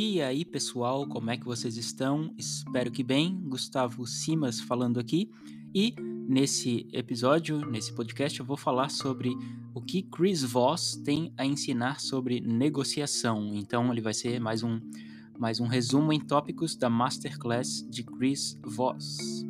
E aí, pessoal, como é que vocês estão? Espero que bem. Gustavo Simas falando aqui. E nesse episódio, nesse podcast, eu vou falar sobre o que Chris Voss tem a ensinar sobre negociação. Então, ele vai ser mais um mais um resumo em tópicos da masterclass de Chris Voss.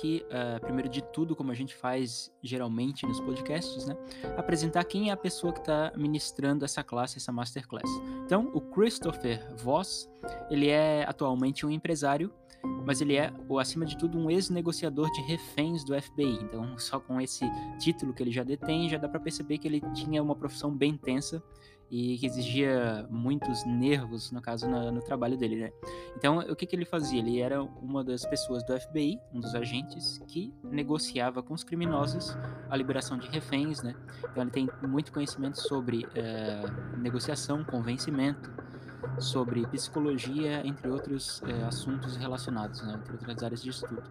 Aqui, uh, primeiro de tudo, como a gente faz geralmente nos podcasts, né? Apresentar quem é a pessoa que está ministrando essa classe, essa masterclass. Então, o Christopher Voss, ele é atualmente um empresário, mas ele é, acima de tudo, um ex-negociador de reféns do FBI. Então, só com esse título que ele já detém, já dá para perceber que ele tinha uma profissão bem tensa e que exigia muitos nervos, no caso, no, trabalho dele, né? Então, o que, que ele fazia? Ele era uma das pessoas do FBI, um dos agentes, que negociava com os criminosos a liberação de reféns, né? Então, ele tem muito conhecimento sobre é, negociação, convencimento, sobre psicologia, entre outros é, assuntos relacionados, né, entre outras áreas de estudo.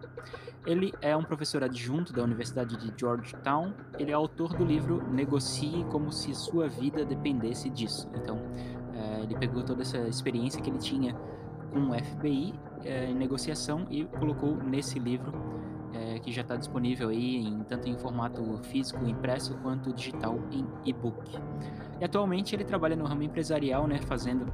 Ele é um professor adjunto da Universidade de Georgetown. Ele é autor do livro Negocie como se sua vida dependesse disso. Então, é, ele pegou toda essa experiência que ele tinha com o FBI é, em negociação e colocou nesse livro é, que já está disponível aí em, tanto em formato físico impresso quanto digital em e-book. E atualmente ele trabalha no ramo empresarial, né, fazendo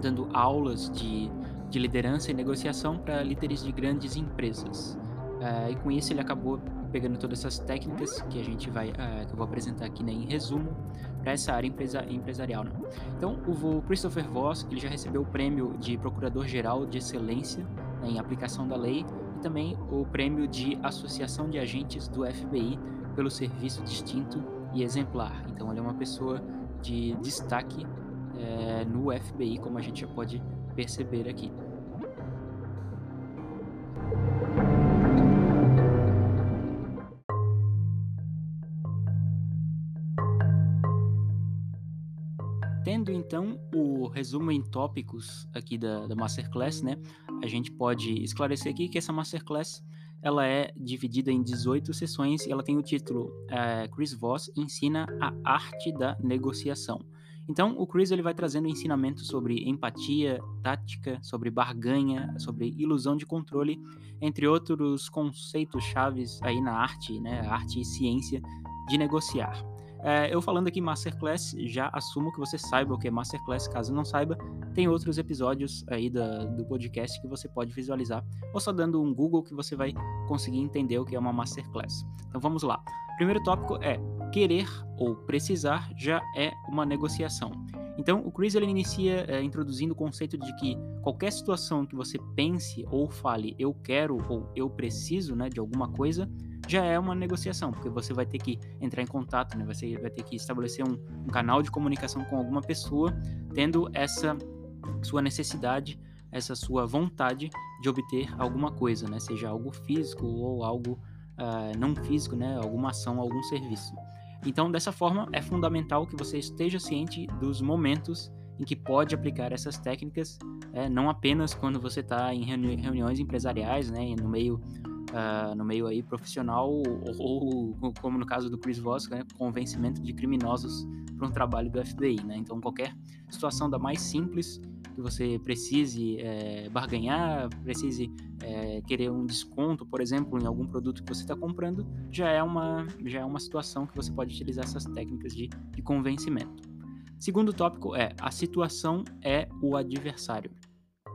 dando aulas de, de liderança e negociação para líderes de grandes empresas. Uh, e com isso ele acabou pegando todas essas técnicas que a gente vai, uh, que eu vou apresentar aqui né, em resumo para essa área empresa, empresarial. Né? Então, o Christopher Voss ele já recebeu o prêmio de Procurador-Geral de Excelência né, em aplicação da lei e também o prêmio de Associação de Agentes do FBI pelo serviço distinto e exemplar. Então, ele é uma pessoa de destaque é, no FBI, como a gente já pode perceber aqui. Tendo então o resumo em tópicos aqui da, da Masterclass, né? A gente pode esclarecer aqui que essa Masterclass ela é dividida em 18 sessões e ela tem o título é, Chris Voss ensina a arte da negociação. Então, o Chris ele vai trazendo ensinamentos sobre empatia, tática, sobre barganha, sobre ilusão de controle, entre outros conceitos chaves aí na arte, né, arte e ciência de negociar. É, eu falando aqui Masterclass, já assumo que você saiba o que é Masterclass. Caso não saiba, tem outros episódios aí da, do podcast que você pode visualizar, ou só dando um Google que você vai conseguir entender o que é uma Masterclass. Então vamos lá. Primeiro tópico é querer ou precisar já é uma negociação. Então, o Chris ele inicia é, introduzindo o conceito de que qualquer situação que você pense ou fale eu quero ou eu preciso né, de alguma coisa, já é uma negociação, porque você vai ter que entrar em contato, né? Você vai ter que estabelecer um, um canal de comunicação com alguma pessoa, tendo essa sua necessidade, essa sua vontade de obter alguma coisa, né? Seja algo físico ou algo uh, não físico, né? Alguma ação, algum serviço. Então, dessa forma, é fundamental que você esteja ciente dos momentos em que pode aplicar essas técnicas, é, não apenas quando você está em reuni reuniões empresariais, né, no meio uh, no meio aí profissional ou, ou, como no caso do Chris Voss, né, convencimento de criminosos para um trabalho do FBI, né? Então qualquer situação da mais simples que você precise é, barganhar, precise é, querer um desconto, por exemplo, em algum produto que você está comprando, já é uma já é uma situação que você pode utilizar essas técnicas de, de convencimento. Segundo tópico é a situação é o adversário.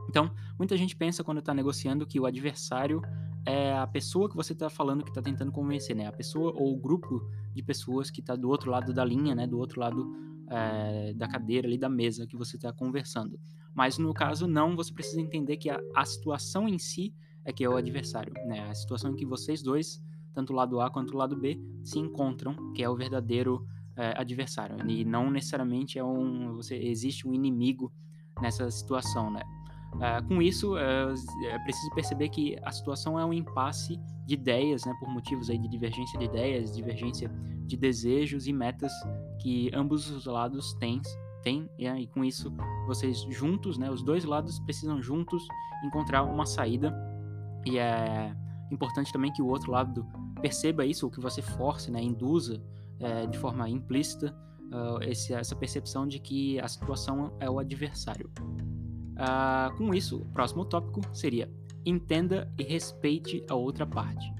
Então, muita gente pensa quando está negociando que o adversário é a pessoa que você está falando que está tentando convencer, né? A pessoa ou o grupo de pessoas que está do outro lado da linha, né? Do outro lado é, da cadeira ali da mesa que você está conversando. Mas no caso não, você precisa entender que a, a, situação em si é que é o adversário, né? A situação em que vocês dois, tanto o lado A quanto o lado B, se encontram, que é o verdadeiro é, adversário. E não necessariamente é um, você existe um inimigo nessa situação, né? Uh, com isso, uh, é preciso perceber que a situação é um impasse de ideias, né, por motivos aí de divergência de ideias, divergência de desejos e metas que ambos os lados têm tem, e com isso vocês juntos, né, os dois lados precisam juntos encontrar uma saída, e é importante também que o outro lado perceba isso, ou que você force, né, induza é, de forma implícita uh, esse, essa percepção de que a situação é o adversário. Uh, com isso, o próximo tópico seria entenda e respeite a outra parte.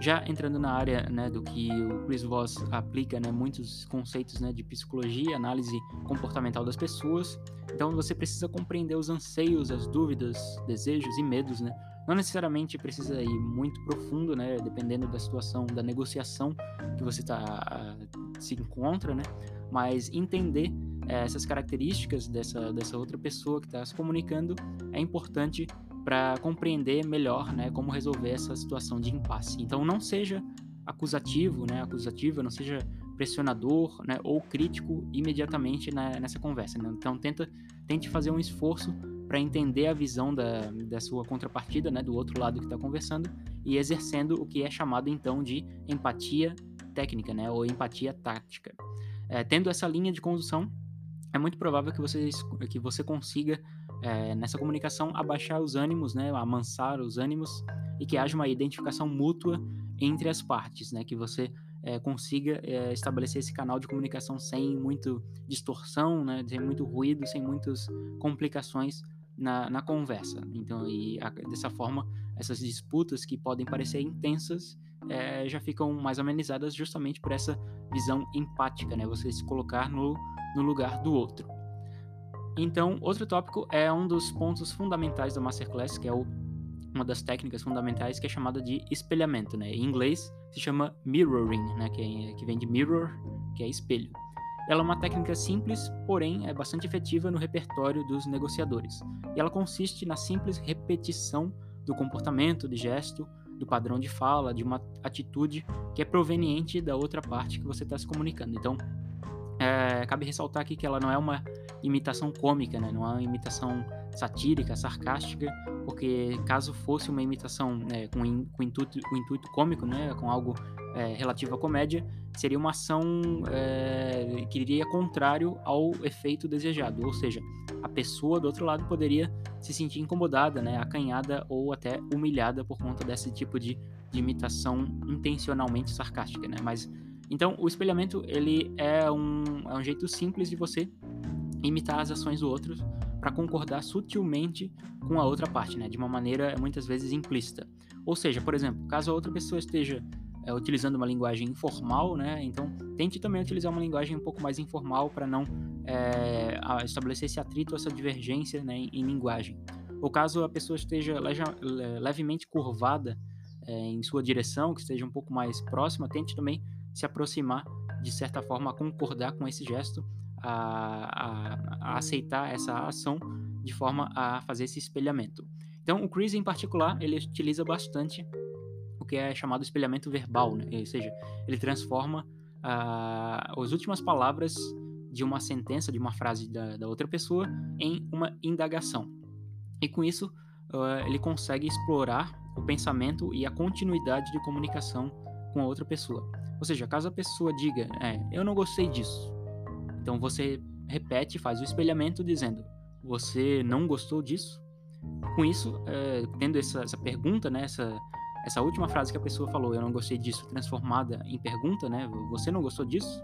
Já entrando na área né, do que o Chris Voss aplica, né, muitos conceitos né, de psicologia, análise comportamental das pessoas, então você precisa compreender os anseios, as dúvidas, desejos e medos, né? Não necessariamente precisa ir muito profundo, né? Dependendo da situação, da negociação que você tá, se encontra, né? Mas entender essas características dessa, dessa outra pessoa que está se comunicando é importante para compreender melhor, né, como resolver essa situação de impasse. Então não seja acusativo, né, acusativa, não seja pressionador, né, ou crítico imediatamente na, nessa conversa. Né? Então tenta, tente fazer um esforço para entender a visão da, da sua contrapartida, né, do outro lado que está conversando e exercendo o que é chamado então de empatia técnica, né, ou empatia tática. É, tendo essa linha de condução, é muito provável que você, que você consiga é, nessa comunicação abaixar os ânimos, né, amansar os ânimos e que haja uma identificação mútua entre as partes, né, que você é, consiga é, estabelecer esse canal de comunicação sem muito distorção, né, sem muito ruído, sem muitas complicações na, na conversa. Então, e a, dessa forma, essas disputas que podem parecer intensas é, já ficam mais amenizadas justamente por essa visão empática, né, você se colocar no, no lugar do outro. Então, outro tópico é um dos pontos fundamentais da Masterclass, que é o, uma das técnicas fundamentais, que é chamada de espelhamento. Né? Em inglês, se chama mirroring, né? que, é, que vem de mirror, que é espelho. Ela é uma técnica simples, porém é bastante efetiva no repertório dos negociadores. E ela consiste na simples repetição do comportamento, de gesto, do padrão de fala, de uma atitude que é proveniente da outra parte que você está se comunicando. Então, é, cabe ressaltar aqui que ela não é uma imitação cômica, né? não é uma imitação satírica, sarcástica, porque caso fosse uma imitação né, com, in, com intuito, com intuito cômico, né, com algo é, relativo à comédia, seria uma ação é, que iria contrário ao efeito desejado, ou seja, a pessoa do outro lado poderia se sentir incomodada, né, acanhada ou até humilhada por conta desse tipo de, de imitação intencionalmente sarcástica, né? Mas então, o espelhamento ele é um, é um jeito simples de você imitar as ações do outro para concordar sutilmente com a outra parte, né? De uma maneira muitas vezes implícita. Ou seja, por exemplo, caso a outra pessoa esteja é, utilizando uma linguagem informal, né? Então, tente também utilizar uma linguagem um pouco mais informal para não é, estabelecer esse atrito, essa divergência né, em, em linguagem. Ou caso a pessoa esteja levemente curvada é, em sua direção, que esteja um pouco mais próxima, tente também se aproximar, de certa forma, a concordar com esse gesto, a, a, a aceitar essa ação de forma a fazer esse espelhamento. Então, o Chris, em particular, ele utiliza bastante o que é chamado espelhamento verbal, né? ou seja, ele transforma uh, as últimas palavras de uma sentença, de uma frase da, da outra pessoa, em uma indagação. E com isso, uh, ele consegue explorar o pensamento e a continuidade de comunicação com a outra pessoa. Ou seja, caso a pessoa diga, é, eu não gostei disso, então você repete, faz o espelhamento dizendo, você não gostou disso? Com isso, é, tendo essa, essa, pergunta, né, essa, essa última frase que a pessoa falou, eu não gostei disso, transformada em pergunta, né, você não gostou disso?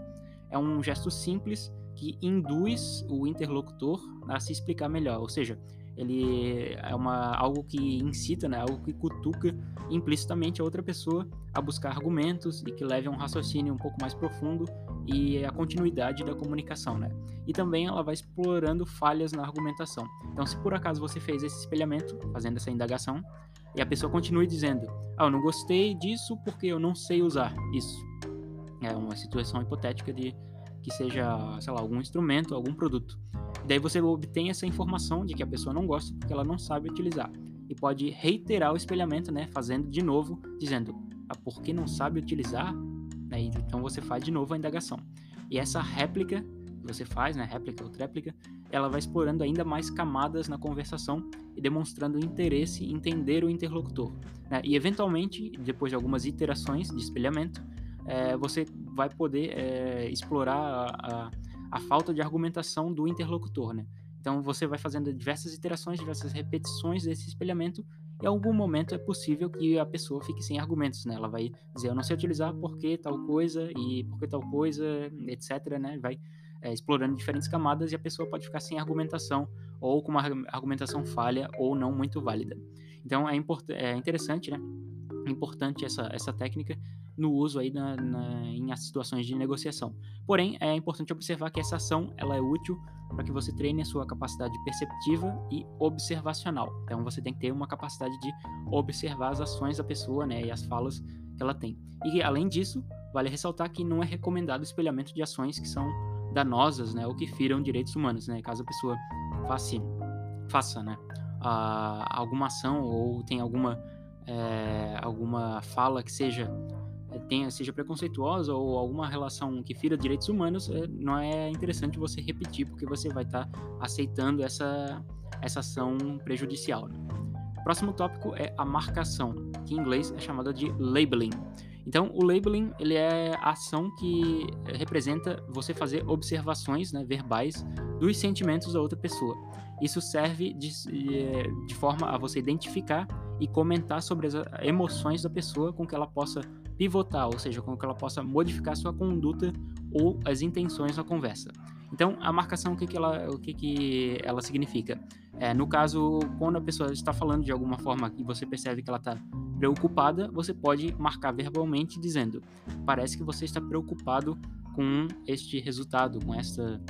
É um gesto simples que induz o interlocutor a se explicar melhor. Ou seja, ele é uma, algo que incita, né, algo que cutuca implicitamente a outra pessoa a buscar argumentos e que leve a um raciocínio um pouco mais profundo e a continuidade da comunicação, né? E também ela vai explorando falhas na argumentação. Então, se por acaso você fez esse espelhamento, fazendo essa indagação, e a pessoa continue dizendo: "Ah, eu não gostei disso porque eu não sei usar isso". É uma situação hipotética de que seja, sei lá, algum instrumento, algum produto. Daí você obtém essa informação de que a pessoa não gosta porque ela não sabe utilizar. E pode reiterar o espelhamento, né? Fazendo de novo, dizendo, ah, por que não sabe utilizar? Né, então você faz de novo a indagação. E essa réplica que você faz, né? Réplica ou tréplica, ela vai explorando ainda mais camadas na conversação e demonstrando interesse em entender o interlocutor. Né? E eventualmente, depois de algumas iterações de espelhamento, é, você vai poder é, explorar a, a a falta de argumentação do interlocutor, né? Então você vai fazendo diversas iterações, diversas repetições desse espelhamento em algum momento é possível que a pessoa fique sem argumentos, né? Ela vai dizer, eu não sei utilizar porque tal coisa e porque tal coisa, etc, né? Vai é, explorando diferentes camadas e a pessoa pode ficar sem argumentação ou com uma argumentação falha ou não muito válida. Então é, é interessante, né? Importante essa, essa técnica no uso aí na, na, em situações de negociação. Porém, é importante observar que essa ação ela é útil para que você treine a sua capacidade perceptiva e observacional. Então, você tem que ter uma capacidade de observar as ações da pessoa né, e as falas que ela tem. E, além disso, vale ressaltar que não é recomendado o espelhamento de ações que são danosas né, ou que firam direitos humanos. Né, caso a pessoa faça, faça né, a, alguma ação ou tenha alguma, é, alguma fala que seja tenha, seja preconceituosa ou alguma relação que fira direitos humanos, é, não é interessante você repetir, porque você vai estar tá aceitando essa, essa ação prejudicial. Né? Próximo tópico é a marcação, que em inglês é chamada de labeling. Então, o labeling ele é a ação que representa você fazer observações né, verbais dos sentimentos da outra pessoa. Isso serve de, de forma a você identificar e comentar sobre as emoções da pessoa com que ela possa pivotar, ou seja, com que ela possa modificar sua conduta ou as intenções na conversa. Então, a marcação, o que, que, ela, o que, que ela significa? É, no caso, quando a pessoa está falando de alguma forma e você percebe que ela está preocupada, você pode marcar verbalmente dizendo: parece que você está preocupado com este resultado, com essa,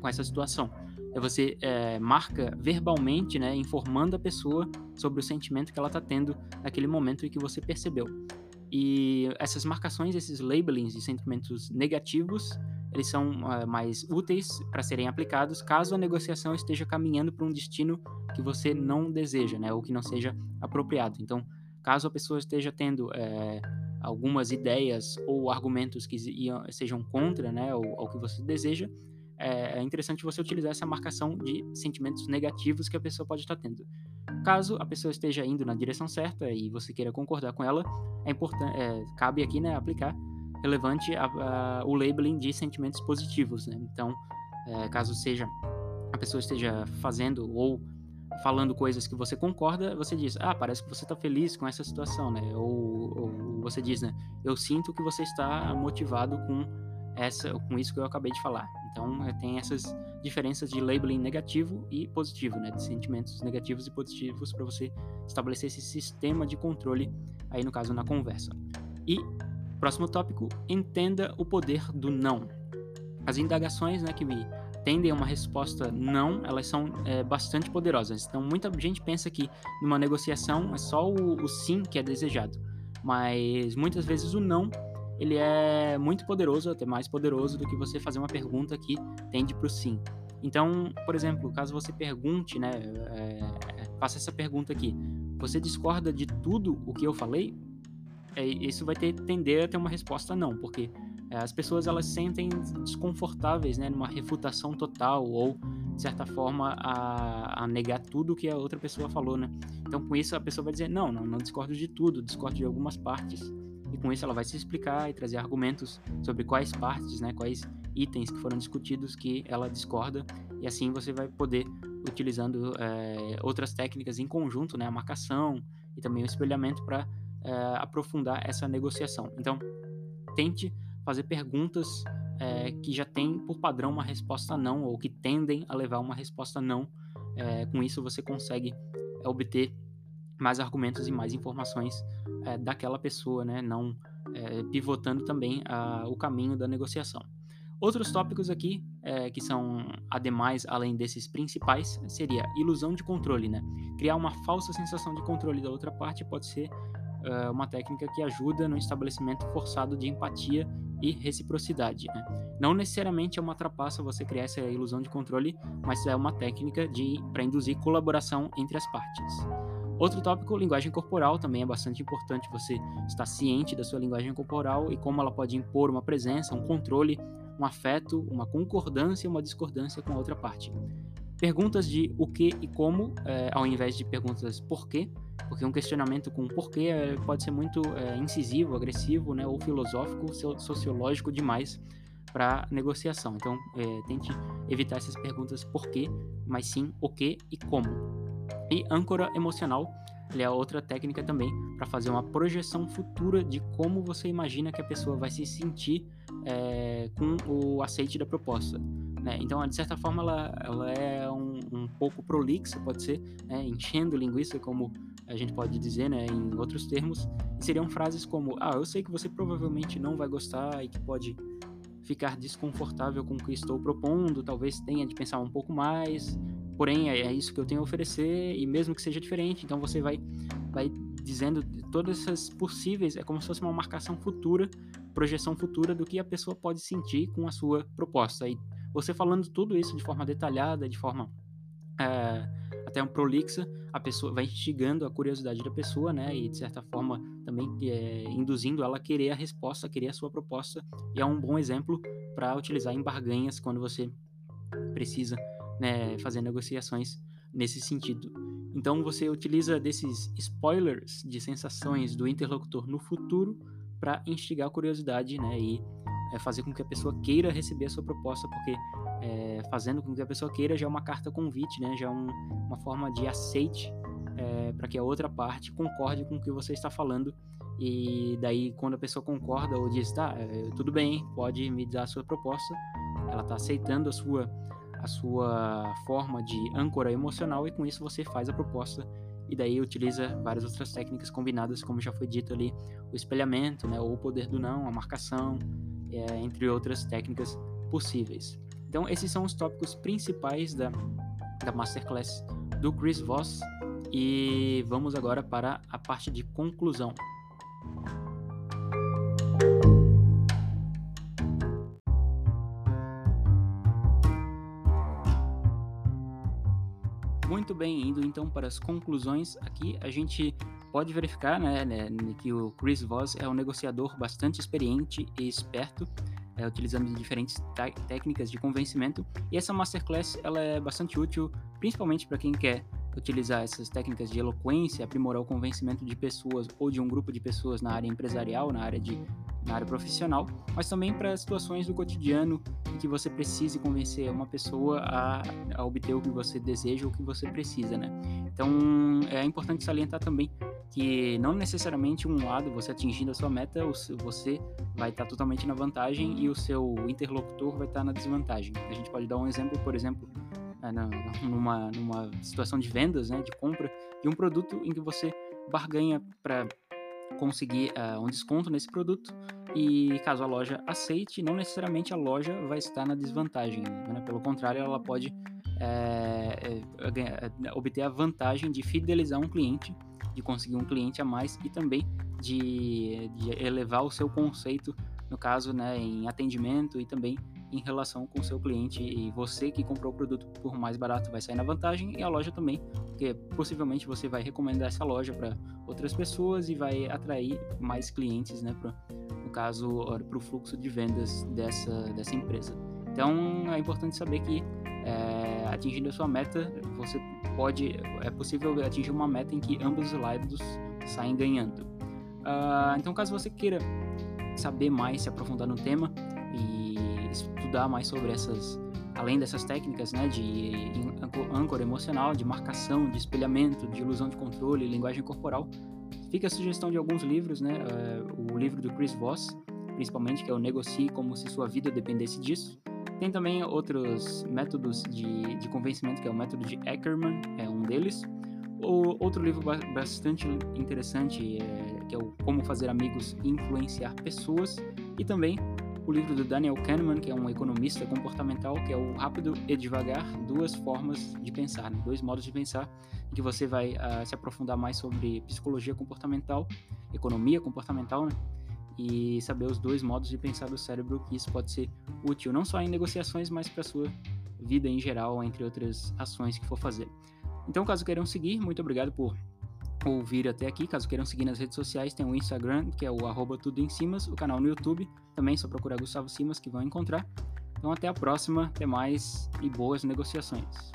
com essa situação. É você é, marca verbalmente, né, informando a pessoa sobre o sentimento que ela está tendo naquele momento e que você percebeu. E essas marcações, esses labelings de sentimentos negativos, eles são uh, mais úteis para serem aplicados caso a negociação esteja caminhando para um destino que você não deseja, né, ou que não seja apropriado. Então, caso a pessoa esteja tendo é, algumas ideias ou argumentos que sejam contra, né, ao que você deseja, é, é interessante você utilizar essa marcação de sentimentos negativos que a pessoa pode estar tendo. Caso a pessoa esteja indo na direção certa e você queira concordar com ela, é importante, é, cabe aqui né, aplicar relevante a, a, o labeling de sentimentos positivos. Né? Então, é, caso seja a pessoa esteja fazendo ou falando coisas que você concorda, você diz, ah, parece que você está feliz com essa situação, né? Ou, ou, você diz, né? Eu sinto que você está motivado com essa, com isso que eu acabei de falar. Então, tem essas diferenças de labeling negativo e positivo, né? De sentimentos negativos e positivos para você estabelecer esse sistema de controle aí no caso na conversa. E próximo tópico, entenda o poder do não. As indagações, né, que me tendem a uma resposta não, elas são é, bastante poderosas. Então, muita gente pensa que numa negociação é só o, o sim que é desejado, mas muitas vezes o não ele é muito poderoso, até mais poderoso do que você fazer uma pergunta que tende para o sim. Então, por exemplo, caso você pergunte, né, é, faça essa pergunta aqui: você discorda de tudo o que eu falei? É, isso vai ter, tender a ter uma resposta não, porque é, as pessoas elas sentem desconfortáveis, né, numa refutação total ou de certa forma a, a negar tudo que a outra pessoa falou, né? Então, com isso a pessoa vai dizer não, não, não discordo de tudo, discordo de algumas partes e com isso ela vai se explicar e trazer argumentos sobre quais partes, né, quais itens que foram discutidos que ela discorda e assim você vai poder utilizando é, outras técnicas em conjunto, né, a marcação e também o espelhamento para é, eh, aprofundar essa negociação. Então tente fazer perguntas é, que já têm por padrão uma resposta não ou que tendem a levar uma resposta não. com isso você consegue obter mais argumentos e mais informações é, daquela pessoa, né? Não é, pivotando também a, o caminho da negociação. Outros tópicos aqui, é, que são ademais, além desses principais, seria ilusão de controle, né? Criar uma falsa sensação de controle da outra parte pode ser uma técnica que ajuda no estabelecimento forçado de empatia e reciprocidade. Né? Não necessariamente é uma trapaça você criar essa ilusão de controle, mas é uma técnica para induzir colaboração entre as partes. Outro tópico, linguagem corporal, também é bastante importante você estar ciente da sua linguagem corporal e como ela pode impor uma presença, um controle, um afeto, uma concordância uma discordância com a outra parte. Perguntas de o que e como, é, ao invés de perguntas por quê, porque um questionamento com porquê é, pode ser muito é, incisivo, agressivo, né, ou filosófico, sociológico demais para negociação. Então, tente evitar essas perguntas por quê, mas sim o que e como. E âncora emocional ele é outra técnica também para fazer uma projeção futura de como você imagina que a pessoa vai se sentir é, com o aceite da proposta. Né? Então, de certa forma, ela, ela é um, um pouco prolixa, pode ser, né? enchendo linguiça, como a gente pode dizer né? em outros termos. E seriam frases como: Ah, eu sei que você provavelmente não vai gostar e que pode ficar desconfortável com o que estou propondo, talvez tenha de pensar um pouco mais, porém é, é isso que eu tenho a oferecer e mesmo que seja diferente, então você vai vai dizendo todas essas possíveis, é como se fosse uma marcação futura, projeção futura do que a pessoa pode sentir com a sua proposta. E você falando tudo isso de forma detalhada, de forma é, até um prolixa, a pessoa vai instigando a curiosidade da pessoa, né? E de certa forma também é, induzindo ela a querer a resposta, a querer a sua proposta. E é um bom exemplo para utilizar em barganhas quando você precisa né, fazer negociações nesse sentido. Então você utiliza desses spoilers de sensações do interlocutor no futuro para instigar a curiosidade, né? E é, fazer com que a pessoa queira receber a sua proposta, porque é, fazendo com que a pessoa queira já é uma carta convite, né? Já é um, uma forma de aceite é, para que a outra parte concorde com o que você está falando. E daí, quando a pessoa concorda ou diz, tá, tudo bem, pode me dar a sua proposta, ela está aceitando a sua, a sua forma de âncora emocional e com isso você faz a proposta e daí utiliza várias outras técnicas combinadas, como já foi dito ali, o espelhamento, né, ou o poder do não, a marcação, é, entre outras técnicas possíveis. Então, esses são os tópicos principais da, da Masterclass do Chris Voss e vamos agora para a parte de conclusão. Para as conclusões, aqui a gente pode verificar né, né, que o Chris Voss é um negociador bastante experiente e esperto, é, utilizando diferentes técnicas de convencimento. E essa masterclass ela é bastante útil, principalmente para quem quer utilizar essas técnicas de eloquência, aprimorar o convencimento de pessoas ou de um grupo de pessoas na área empresarial, na área de na área profissional, mas também para situações do cotidiano em que você precise convencer uma pessoa a, a obter o que você deseja ou o que você precisa, né? Então é importante salientar também que não necessariamente um lado, você atingindo a sua meta, você vai estar totalmente na vantagem e o seu interlocutor vai estar na desvantagem. A gente pode dar um exemplo, por exemplo, numa, numa situação de vendas, né, de compra de um produto em que você barganha para conseguir uh, um desconto nesse produto e caso a loja aceite, não necessariamente a loja vai estar na desvantagem, né? pelo contrário, ela pode é, é, obter a vantagem de fidelizar um cliente de conseguir um cliente a mais e também de, de elevar o seu conceito, no caso, né, em atendimento e também em relação com o seu cliente e você que comprou o produto por mais barato vai sair na vantagem e a loja também, porque possivelmente você vai recomendar essa loja para outras pessoas e vai atrair mais clientes, né, pra, no caso, para o fluxo de vendas dessa, dessa empresa. Então é importante saber que é, atingindo a sua meta, você pode, é possível atingir uma meta em que ambos os lados saem ganhando. Uh, então, caso você queira saber mais, se aprofundar no tema estudar mais sobre essas, além dessas técnicas, né, de âncora emocional, de marcação, de espelhamento, de ilusão de controle, linguagem corporal, fica a sugestão de alguns livros, né, uh, o livro do Chris Voss, principalmente, que é o Negocie como se sua vida dependesse disso, tem também outros métodos de, de convencimento, que é o método de Ackerman, é um deles. O outro livro bastante interessante, é, que é o Como Fazer Amigos e Influenciar Pessoas. E também o livro do Daniel Kahneman, que é um economista comportamental, que é o Rápido e Devagar, duas formas de pensar, né? dois modos de pensar, em que você vai uh, se aprofundar mais sobre psicologia comportamental, economia comportamental, né? e saber os dois modos de pensar do cérebro, que isso pode ser útil não só em negociações, mas para sua vida em geral, entre outras ações que for fazer. Então, caso queiram seguir, muito obrigado por ouvir até aqui. Caso queiram seguir nas redes sociais, tem o Instagram, que é o arroba tudo em o canal no YouTube, também só procurar Gustavo Simas que vão encontrar. Então até a próxima, até mais e boas negociações.